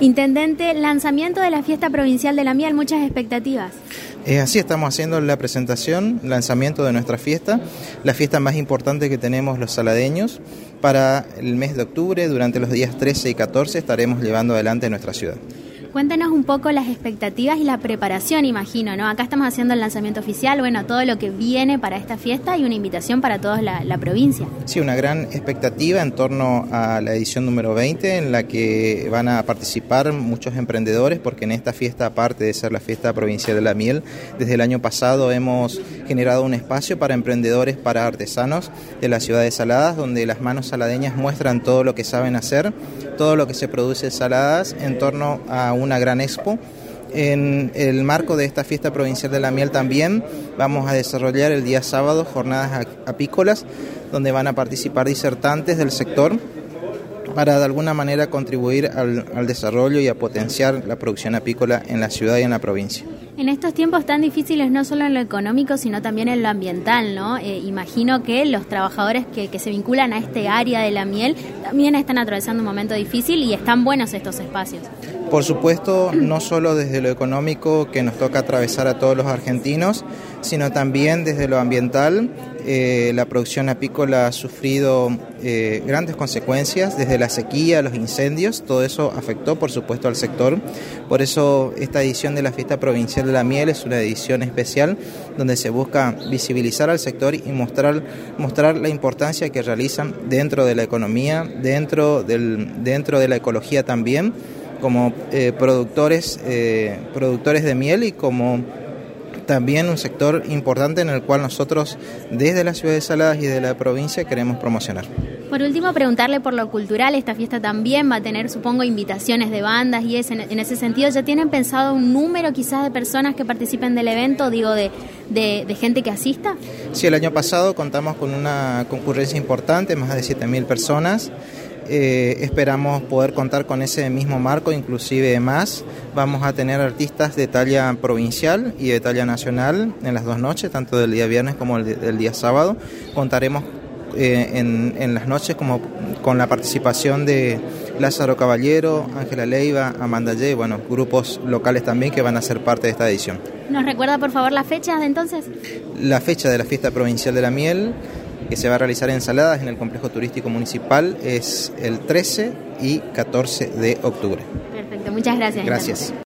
Intendente, lanzamiento de la fiesta provincial de la miel, muchas expectativas. Es así, estamos haciendo la presentación, lanzamiento de nuestra fiesta, la fiesta más importante que tenemos los saladeños. Para el mes de octubre, durante los días 13 y 14, estaremos llevando adelante nuestra ciudad. Cuéntanos un poco las expectativas y la preparación, imagino, ¿no? Acá estamos haciendo el lanzamiento oficial, bueno, todo lo que viene para esta fiesta y una invitación para toda la, la, provincia. Sí, una gran expectativa en torno a la edición número 20, en la que van a participar muchos emprendedores, porque en esta fiesta, aparte de ser la fiesta provincial de la miel, desde el año pasado hemos generado un espacio para emprendedores, para artesanos de la ciudad de Saladas, donde las manos saladeñas muestran todo lo que saben hacer, todo lo que se produce Saladas en torno a una gran expo. En el marco de esta fiesta provincial de la miel también vamos a desarrollar el día sábado jornadas apícolas donde van a participar disertantes del sector para de alguna manera contribuir al, al, desarrollo y a potenciar la producción apícola en la ciudad y en la provincia. En estos tiempos tan difíciles, no solo en lo económico, sino también en lo ambiental, ¿no? Eh, imagino que los trabajadores que, que, se vinculan a este área de la miel también están atravesando un momento difícil y están buenos estos espacios. Por supuesto, no solo desde lo económico que nos toca atravesar a todos los argentinos, sino también desde lo ambiental. Eh, la producción apícola ha sufrido eh, grandes consecuencias, desde la sequía, los incendios, todo eso afectó por supuesto al sector. Por eso esta edición de la Fiesta Provincial de la Miel es una edición especial donde se busca visibilizar al sector y mostrar, mostrar la importancia que realizan dentro de la economía, dentro, del, dentro de la ecología también como eh, productores, productores de miel y como también un sector importante en el cual nosotros desde la ciudad de Saladas y de la provincia queremos promocionar. Por último, preguntarle por lo cultural, esta fiesta también va a tener, supongo, invitaciones de bandas y es, en, en ese sentido, ¿ya tienen pensado un número quizás de personas que participen del evento, digo, de, de, de gente que asista? Sí, el año pasado contamos con una concurrencia importante, más de 7.000 personas. Eh, esperamos poder contar con ese mismo marco, inclusive más. Vamos a tener artistas de talla provincial y de talla nacional en las dos noches, tanto del día viernes como el del día sábado. Contaremos eh, en, en, las noches como con la participación de Lázaro Caballero, Ángela Leiva, Amanda Ye, bueno, grupos locales también que van a ser parte de esta edición. ¿Nos recuerda por favor las fechas de entonces? La fecha de la fiesta provincial de la miel que se va a realizar en Saladas en el complejo turístico municipal es el 13 y 14 de octubre. Perfecto, muchas gracias. Gracias.